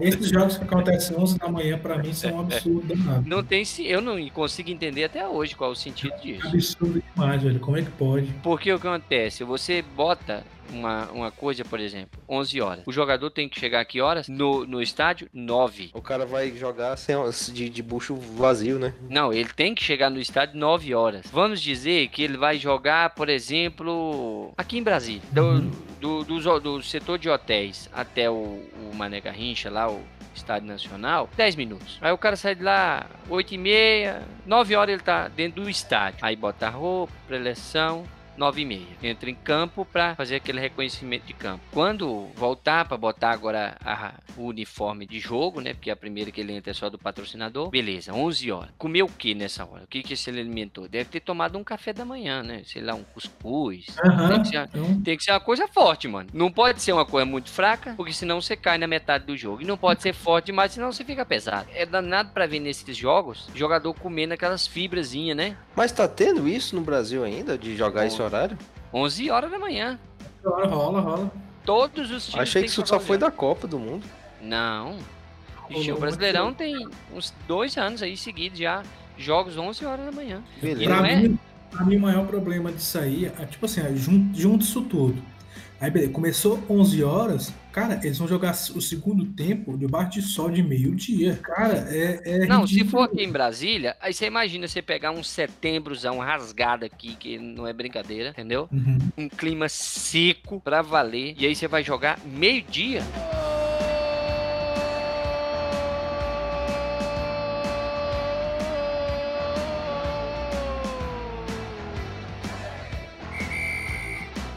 Esses jogos que acontecem 11 da manhã, pra mim, são um absurdo danado. Não tem se eu não consigo entender até hoje qual é o sentido disso. Absurdo demais, velho. Como é que pode? Porque o que acontece? Você bota uma, uma coisa, por exemplo, 11 horas. O jogador tem que chegar a que horas? No, no estádio? 9. O cara vai jogar sem, de, de bucho vazio, né? Não, ele tem que chegar no estádio 9 horas. Vamos dizer que ele vai jogar, por exemplo, aqui em Brasília, do, Uhum. do, do, do setor de hotéis até o, o Mané Garrincha, lá, o Estádio Nacional, 10 minutos. Aí o cara sai de lá 8 e meia, 9 horas ele tá dentro do estádio. Aí bota a roupa, preleção, 9 e meia. Entra em campo para fazer aquele reconhecimento de campo. Quando voltar para botar agora a, o uniforme de jogo, né? Porque a primeira que ele entra é só do patrocinador. Beleza, 11 horas. Comeu o que nessa hora? O que que ele alimentou? Deve ter tomado um café da manhã, né? Sei lá, um cuscuz. Aham, Tem que ser- então, Tem que ser uma coisa forte, mano. Não pode ser uma coisa muito fraca, porque senão você cai na metade do jogo. E não pode ser forte demais, senão você fica pesado. É danado pra ver nesses jogos, jogador comendo aquelas fibrazinhas, né? Mas tá tendo isso no Brasil ainda, de jogar Bom. Horário? 11 horas da manhã. rola, rola, rola. Todos os times Achei que isso só foi da Copa do Mundo. Não. Ixi, o Brasileirão tem uns dois anos aí seguidos já. Jogos 11 horas da manhã. Beleza. Pra é? mim, pra mim, o maior problema disso aí é, tipo assim, é, junto, junto isso tudo. Aí, beleza, começou 11 horas, cara, eles vão jogar o segundo tempo debaixo de sol de meio-dia. Cara, é, é Não, se ridículo. for aqui em Brasília, aí você imagina você pegar um setembrozão rasgado aqui, que não é brincadeira, entendeu? Uhum. um clima seco pra valer. E aí você vai jogar meio-dia.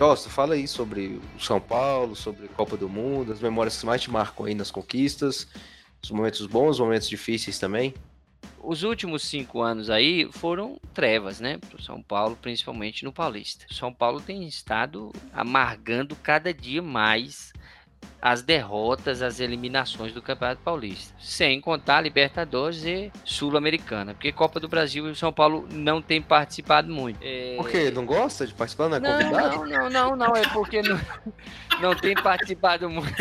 Costa, fala aí sobre o São Paulo, sobre a Copa do Mundo, as memórias que mais te marcam aí nas conquistas, os momentos bons, os momentos difíceis também. Os últimos cinco anos aí foram trevas, né? Pro São Paulo, principalmente no Paulista. São Paulo tem estado amargando cada dia mais as derrotas, as eliminações do Campeonato Paulista. Sem contar Libertadores e Sul-Americana. Porque Copa do Brasil e o São Paulo não tem participado muito. É... Por quê? Não gosta de participar? Não é Não, convidado? não, não, não, não, é porque não, não tem participado muito.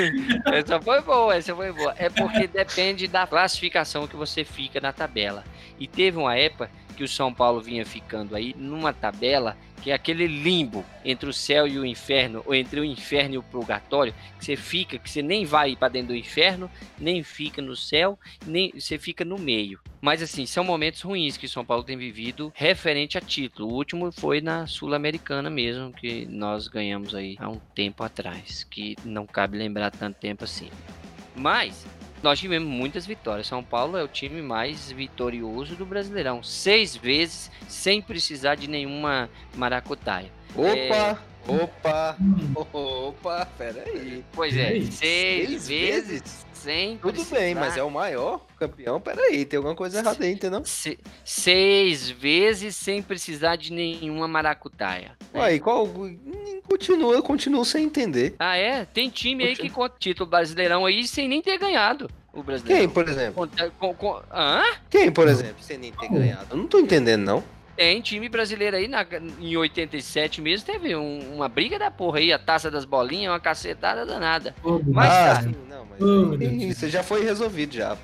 Essa foi boa, essa foi boa. É porque depende da classificação que você fica na tabela. E teve uma época que o São Paulo vinha ficando aí numa tabela que é aquele limbo entre o céu e o inferno, ou entre o inferno e o purgatório, que você fica, que você nem vai para dentro do inferno, nem fica no céu, nem você fica no meio. Mas assim, são momentos ruins que o São Paulo tem vivido referente a título. O último foi na Sul-Americana mesmo, que nós ganhamos aí há um tempo atrás, que não cabe lembrar tanto tempo assim. Mas nós tivemos muitas vitórias. São Paulo é o time mais vitorioso do Brasileirão, seis vezes sem precisar de nenhuma maracutaia. Opa! Opa! Hum, Opa! Peraí. Pois é, seis, Seis vezes, vezes? Sem Tudo precisar. bem, mas é o maior campeão. Peraí, tem alguma coisa errada aí, entendeu? Se- seis vezes sem precisar de nenhuma maracutaia. Uai, qual. Continua, continua sem entender. Ah, é? Tem time aí Continua. que conta título brasileirão aí sem nem ter ganhado o Quem, brasileiro. por exemplo? Conta- com- com- Hã? Quem, por exemplo, sem nem ter ganhado? Eu não tô entendendo, não. Tem time brasileiro aí na, em 87 mesmo, teve um- uma briga da porra aí, a taça das bolinhas, uma cacetada danada. pô, Mas ah, tá. não, mas. Oh. Isso já foi resolvido já.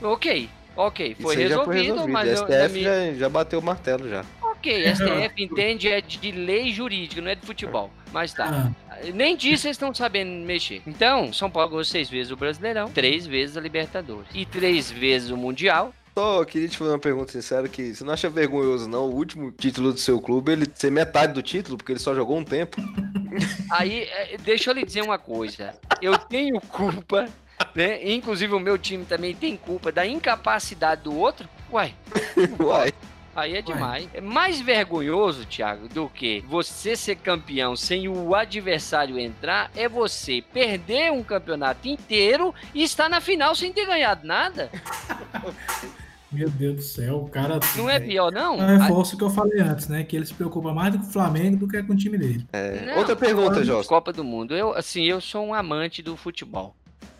pô. Ok, ok, foi resolvido, foi resolvido. mas o STF já, já bateu o martelo já. Ok, STF entende é de lei jurídica, não é de futebol. Mas tá. Ah, Nem disso eles estão sabendo mexer. Então, São Paulo ganhou seis vezes o Brasileirão, três vezes a Libertadores e três vezes o Mundial. Só queria te fazer uma pergunta sincera que você não acha vergonhoso, não, o último título do seu clube, ele ser metade do título, porque ele só jogou um tempo? Aí, é, deixa eu lhe dizer uma coisa. Eu tenho culpa, né? Inclusive o meu time também tem culpa da incapacidade do outro. Uai, Uai. aí é demais. É mais vergonhoso, Thiago, do que você ser campeão sem o adversário entrar, é você perder um campeonato inteiro e estar na final sem ter ganhado nada. meu Deus do céu, o cara. Não é pior, não? Não reforço o que eu falei antes, né? Que ele se preocupa mais com o Flamengo do que com o time dele. É, Outra pergunta, Josta. Copa do Mundo. Eu, assim, eu sou um amante do futebol.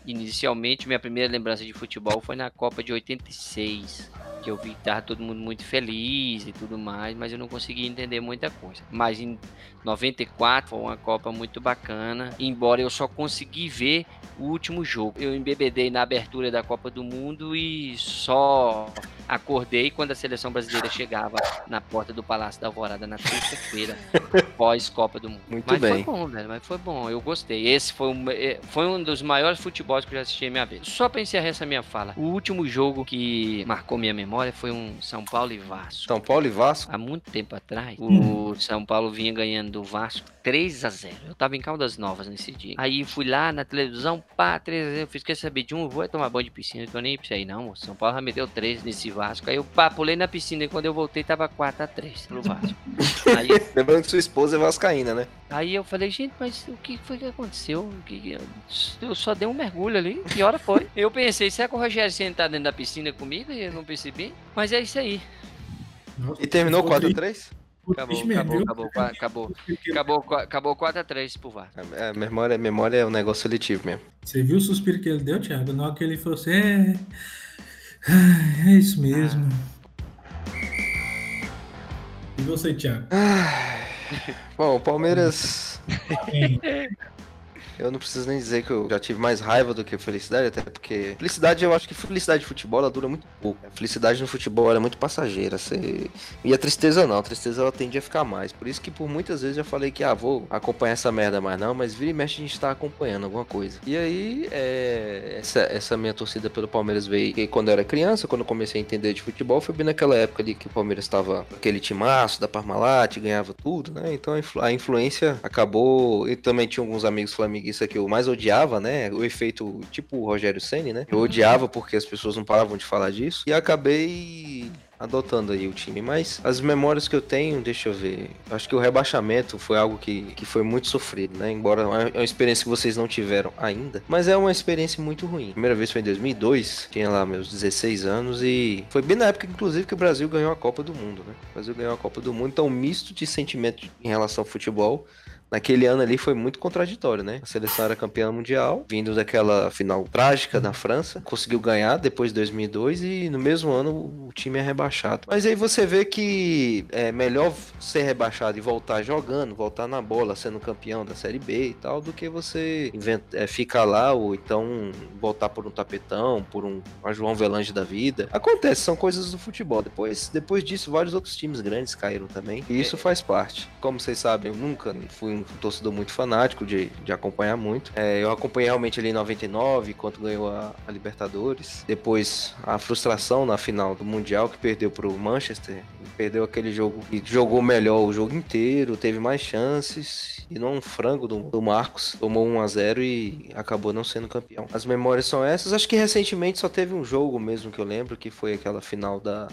Inicialmente, minha primeira lembrança de futebol foi na Copa de 86, que eu vi que tava todo mundo muito feliz e tudo mais, mas eu não conseguia entender muita coisa. Mas em 94 foi uma Copa muito bacana, embora eu só consegui ver o último jogo. Eu embebedei na abertura da Copa do Mundo e só acordei quando a seleção brasileira chegava na porta do Palácio da Alvorada na terça-feira, pós Copa do Mundo. Muito mas bem. foi bom, velho, mas foi bom, eu gostei. Esse foi um, eh, foi um dos maiores futebols que eu já assisti na minha vida. Só pra encerrar essa minha fala, o último jogo que marcou minha memória foi um São Paulo e Vasco. São Paulo e Vasco? Há muito tempo atrás, Hum. o São Paulo vinha ganhando do Vasco 3 a 0 Eu tava em Caldas Novas nesse dia. Aí fui lá na televisão, pá, 3 a 0 Eu fiz, quer saber de um? Vou é tomar banho de piscina. Eu tô nem pra isso aí, não. São Paulo já me deu 3 nesse Vasco. Aí eu pá, pulei na piscina e quando eu voltei tava 4x3 pro Vasco. aí, Lembrando que sua esposa é vascaína, né? aí eu falei, gente, mas o que foi que aconteceu? O que Eu só dei um mergulho ali, que hora foi? Eu pensei, será que o Rogério Senna tá dentro da piscina comigo e eu não percebi? Mas é isso aí. Nossa, E terminou ficou triste- 4x3? ficou Acabou, acabou, acabou, acabou. Acabou, acabou 4x3 pro Vasco. É, memória, memória é um negócio seletivo mesmo. Você viu o suspiro que ele deu, Thiago? Na hora que ele falou assim, é. ai, É isso mesmo. E você, Thiago? Bom, o Palmeiras. Eu não preciso nem dizer que eu já tive mais raiva do que felicidade, até porque felicidade, eu acho que felicidade de futebol ela dura muito pouco. Felicidade no futebol ela é muito passageira. Você... E a tristeza não, a tristeza ela tende a ficar mais. Por isso que por muitas vezes eu falei que, ah, vou acompanhar essa merda mais não, mas vira e mexe a gente tá acompanhando alguma coisa. E aí, é... essa, essa minha torcida pelo Palmeiras veio que quando eu era criança, quando eu comecei a entender de futebol, foi bem naquela época ali que o Palmeiras estava aquele timaço da Parmalat, ganhava tudo, né? Então a, influ- a influência acabou. E também tinha alguns amigos flamenguistas que eu mais odiava, né? O efeito tipo o Rogério Ceni, né? Eu odiava porque as pessoas não paravam de falar disso. E acabei adotando aí o time, mas as memórias que eu tenho, deixa eu ver. Acho que o rebaixamento foi algo que, que foi muito sofrido, né? Embora é uma experiência que vocês não tiveram ainda, mas é uma experiência muito ruim. Primeira vez foi em 2002, tinha lá meus 16 anos e foi bem na época, inclusive, que o Brasil ganhou a Copa do Mundo, né? O Brasil ganhou a Copa do Mundo, então um misto de sentimento em relação ao futebol. Naquele ano ali foi muito contraditório, né? A seleção era campeã mundial, vindo daquela final trágica na França, conseguiu ganhar depois de 2002 e no mesmo ano o time é rebaixado. Mas aí você vê que é melhor ser rebaixado e voltar jogando, voltar na bola, sendo campeão da Série B e tal, do que você inventa, é, ficar lá ou então voltar por um tapetão, por um João Velange da vida. Acontece, são coisas do futebol. Depois, depois disso, vários outros times grandes caíram também. E isso faz parte. Como vocês sabem, eu nunca fui um torcedor muito fanático de, de acompanhar muito. É, eu acompanhei realmente ali em 99, quando ganhou a, a Libertadores. Depois, a frustração na final do Mundial, que perdeu pro Manchester. Perdeu aquele jogo e jogou melhor o jogo inteiro, teve mais chances. E não um frango do, do Marcos. Tomou 1 a 0 e acabou não sendo campeão. As memórias são essas. Acho que recentemente só teve um jogo mesmo que eu lembro, que foi aquela final da,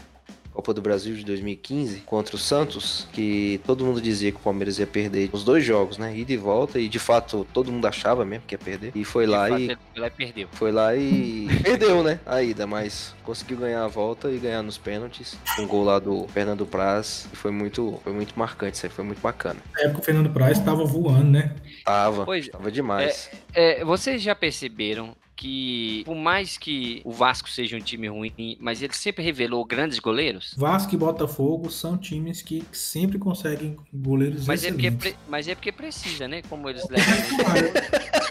Copa do Brasil de 2015 contra o Santos, que todo mundo dizia que o Palmeiras ia perder os dois jogos, né? Ida e volta, e de fato todo mundo achava mesmo que ia perder. E foi lá fato, e foi lá e perdeu. foi lá e perdeu, né? A ida, mas conseguiu ganhar a volta e ganhar nos pênaltis. Um gol lá do Fernando Praz. E foi muito, foi muito marcante, isso aí foi muito bacana. Na época o Fernando Praz estava voando, né? Tava, Pois- tava demais. É, vocês já perceberam que, por mais que o Vasco seja um time ruim, mas ele sempre revelou grandes goleiros? Vasco e Botafogo são times que sempre conseguem goleiros Mas é, porque, excelentes. pre- mas é porque precisa, né? Como eles levam.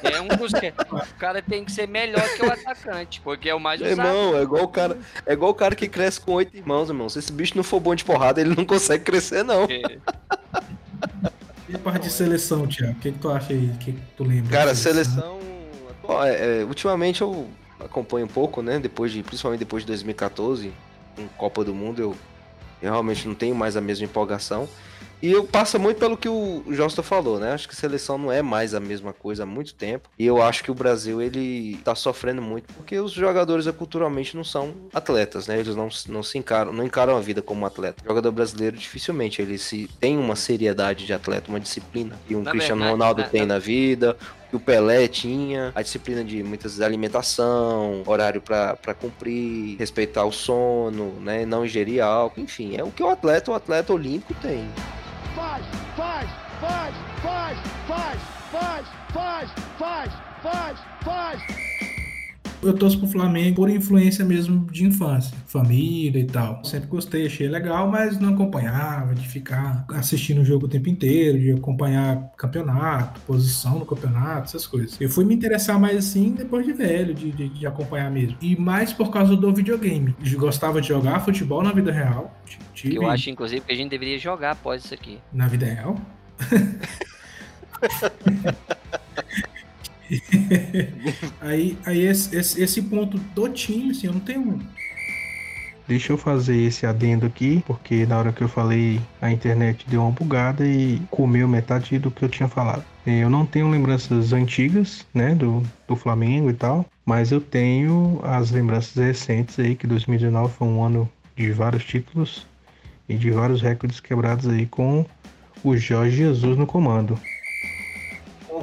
é um dos que. O cara tem que ser melhor que o atacante, porque é o mais usado. Irmão, é igual o cara, é igual o cara que cresce com oito irmãos, irmão. Se esse bicho não for bom de porrada, ele não consegue crescer, não. É, E a parte de seleção, Thiago? O que, que tu acha aí? O que, que tu lembra? Cara, da seleção. Atual- é, é, ultimamente eu acompanho um pouco, né? Depois de, principalmente depois de 2014, com Copa do Mundo, eu, eu realmente não tenho mais a mesma empolgação. E eu passo muito pelo que o Josta falou, né? Acho que seleção não é mais a mesma coisa há muito tempo. E eu acho que o Brasil, ele tá sofrendo muito porque os jogadores é, culturalmente não são atletas, né? Eles não, não se encaram, não encaram a vida como atleta. O jogador brasileiro dificilmente ele se tem uma seriedade de atleta, uma disciplina. E um Na Cristiano verdade, Ronaldo na- tem na- na vida, que o Pelé tinha, a disciplina de muitas alimentação, horário pra cumprir, respeitar o sono, né, não ingerir álcool, enfim, é o que o atleta, o atleta olímpico tem. Faz, faz, faz, faz, faz, faz, faz, faz, faz, faz. Eu torço pro Flamengo por influência mesmo de infância, família e tal. Sempre gostei, achei legal, mas não acompanhava, de ficar assistindo o jogo o tempo inteiro, de acompanhar campeonato, posição no campeonato, essas coisas. Eu fui me interessar mais assim depois de velho, de, de, de acompanhar mesmo. E mais por causa do videogame. Eu gostava de jogar futebol na vida real. Tive Eu acho, inclusive, que a gente deveria jogar após isso aqui. na vida real. aí aí esse, esse, esse ponto do time, assim, eu não tenho. Deixa eu fazer esse adendo aqui, porque na hora que eu falei, a internet deu uma bugada e comeu metade do que eu tinha falado. Eh, Eu não tenho lembranças antigas, né, do, do Flamengo e tal, mas eu tenho as lembranças recentes aí, que 2019 foi um ano de vários títulos e de vários recordes quebrados aí com o Jorge Jesus no comando.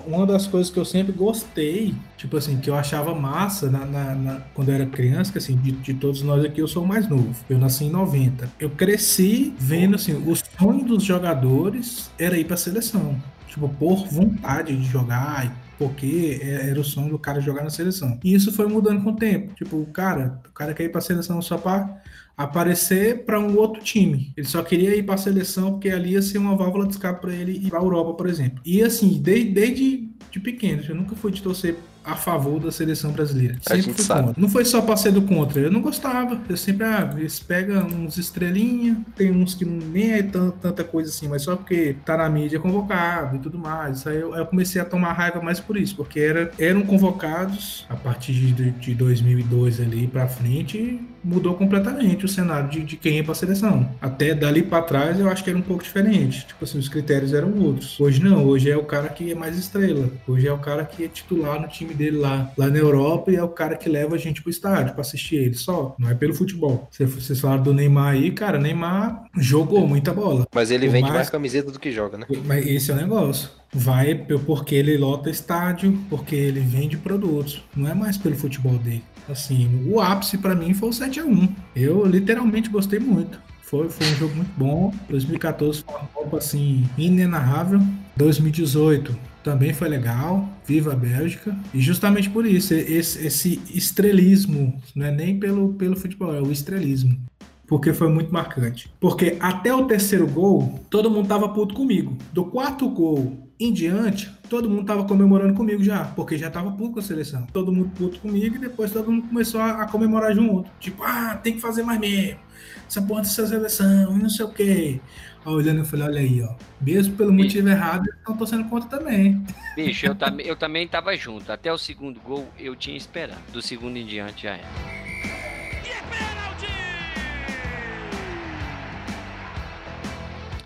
Uma das coisas que eu sempre gostei, tipo assim, que eu achava massa na, na- na- quando eu era criança, que assim, de, de todos nós aqui eu sou o mais novo. Eu nasci em 90. Eu cresci vendo assim, o sonho dos jogadores era ir pra seleção. Tipo, por vontade de jogar, porque é- era o sonho do cara jogar na seleção. E isso foi mudando com o tempo. Tipo, o cara, o cara quer ir pra seleção só pra aparecer para um outro time. Ele só queria ir para a seleção porque ali ia ser uma válvula de escape para ele ir para a Europa, por exemplo. E assim, desde, desde de pequeno, eu nunca fui de torcer a favor da seleção brasileira. A Sempre gente fui sabe. contra. Não foi só para ser do contra, eu não gostava. Eu sempre, ah, eles pegam uns estrelinha, tem uns que nem é tan- tanta coisa assim, mas só porque tá na mídia convocado e tudo mais. Aí eu, eu comecei a tomar raiva mais por isso, porque era, eram convocados a partir de, de 2002 ali para frente, mudou completamente o cenário de, de quem ia para a seleção. Até dali para trás eu acho que era um pouco diferente. Tipo assim, os critérios eram outros. Hoje não, hoje é o cara que é mais estrela. Hoje é o cara que é titular no time dele lá, lá na Europa e é o cara que leva a gente pro estádio para assistir ele só. Não é pelo futebol. Cê- Vocês falaram do Neymar aí, cara, Neymar jogou muita bola. Mas ele Por vende mais- mais camiseta do que joga, né? Mas esse é o negócio. Vai porque ele lota estádio, porque ele vende produtos. Não é mais pelo futebol dele. Assim, o ápice pra mim foi o 7x1. Eu literalmente gostei muito. Foi, foi um jogo muito bom. 2014 foi uma Copa assim, inenarrável. 2018 também foi legal. Viva a Bélgica. E justamente por isso, esse, esse estrelismo, não é nem pelo, pelo futebol, é o estrelismo porque foi muito marcante. Porque até o terceiro gol, todo mundo tava puto comigo. Do quarto gol em diante, todo mundo tava comemorando comigo já, porque já tava puto com a seleção. Todo mundo puto comigo e depois todo mundo começou a, a comemorar junto. Tipo, ah, tem que fazer mais mesmo. Essa porra dessa seleção, e não sei o quê. Aí olhando, eu falei, olha aí, ó. Mesmo pelo motivo errado, eles estão torcendo contra também. Bicho, eu, tam eu também tava junto. Até o segundo gol eu tinha esperado. Do segundo em diante já era.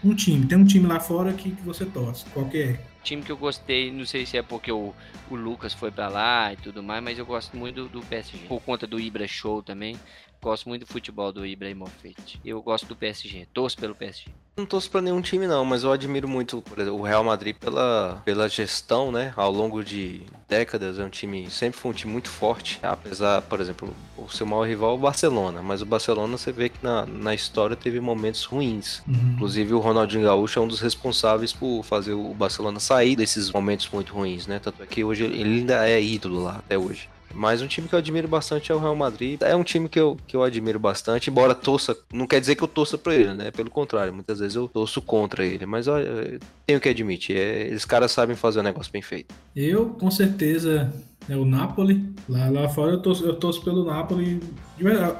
Um time, tem um time lá fora que, que você torce. Qual que é? Time que eu gostei, não sei se é porque o, o Lucas foi pra lá e tudo mais, mas eu gosto muito do, do PSG. Por conta do Ibra Show também. Gosto muito do futebol do Ibrahimovic. Eu gosto do PSG. Torço pelo PSG. Não torço pra nenhum time, não, mas eu admiro muito exemplo, o Real Madrid pela, pela gestão, né? Ao longo de décadas, é um time, sempre foi um time muito forte. Apesar, por exemplo, o seu maior rival é o Barcelona, mas o Barcelona você vê que na, na história teve momentos ruins. Uhum. Inclusive, o Ronaldinho Gaúcho é um dos responsáveis por fazer o Barcelona sair desses momentos muito ruins, né? Tanto é que hoje ele ainda é ídolo lá, até hoje. Mas um time que eu admiro bastante é o Real Madrid. É um time que eu, que eu admiro bastante, embora torça. Não quer dizer que eu torça pra ele, né? Pelo contrário, muitas vezes eu torço contra ele. Mas olha, tenho que admitir, é, eles caras sabem fazer um negócio bem feito. Eu, com certeza, é o Napoli. Lá, lá fora eu torço, eu torço pelo Napoli.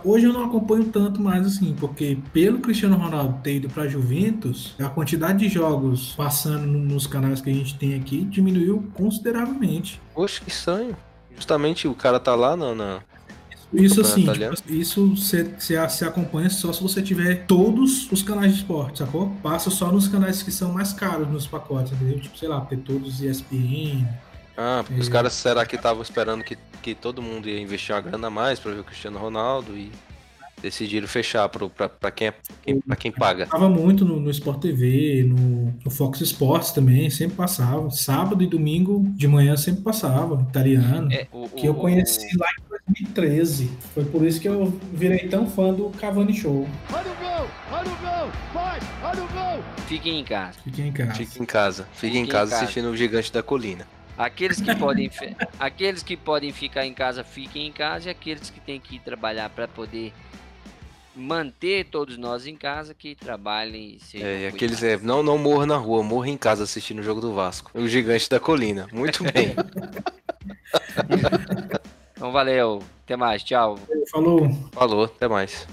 Hoje eu não acompanho tanto mais assim, porque pelo Cristiano Ronaldo ter ido para Juventus, a quantidade de jogos passando no- nos canais que a gente tem aqui diminuiu consideravelmente. Poxa, que estranho. Justamente o cara tá lá na. na- Isso assim, tipo, isso você acompanha só se você tiver todos os canais de esporte, sacou? Passa só nos canais que são mais caros nos pacotes, entendeu? Tipo, sei lá, ter todos os ESPN, Ah, porque os É. caras será que estavam esperando que, que todo mundo ia investir uma grana a mais pra ver o Cristiano Ronaldo e decidiram fechar pra, quem, é- quem, pra quem paga. Passava muito no, no Sport TV, no, no Fox Sports também, sempre passava. Sábado e domingo de manhã sempre passava, italiano. É, o, que eu o- conheci lá em 2013. Foi por isso que eu virei tão fã do Cavani Show. Olha o gol, olha o gol, vai, olha o gol. Fiquem em casa. Fiquem em casa. Fica em casa. Fica Fique em casa. assistindo o Gigante da Colina. Aqueles que podem, aqueles que podem ficar em casa, fiquem em casa, e aqueles que têm que ir trabalhar para poder manter todos nós em casa, que trabalhem e sejam É, e aqueles é, não, não morra na rua, morra em casa assistindo o jogo do Vasco. O Gigante da Colina. Muito bem. Então valeu, até mais, tchau. Falou. Falou, até mais.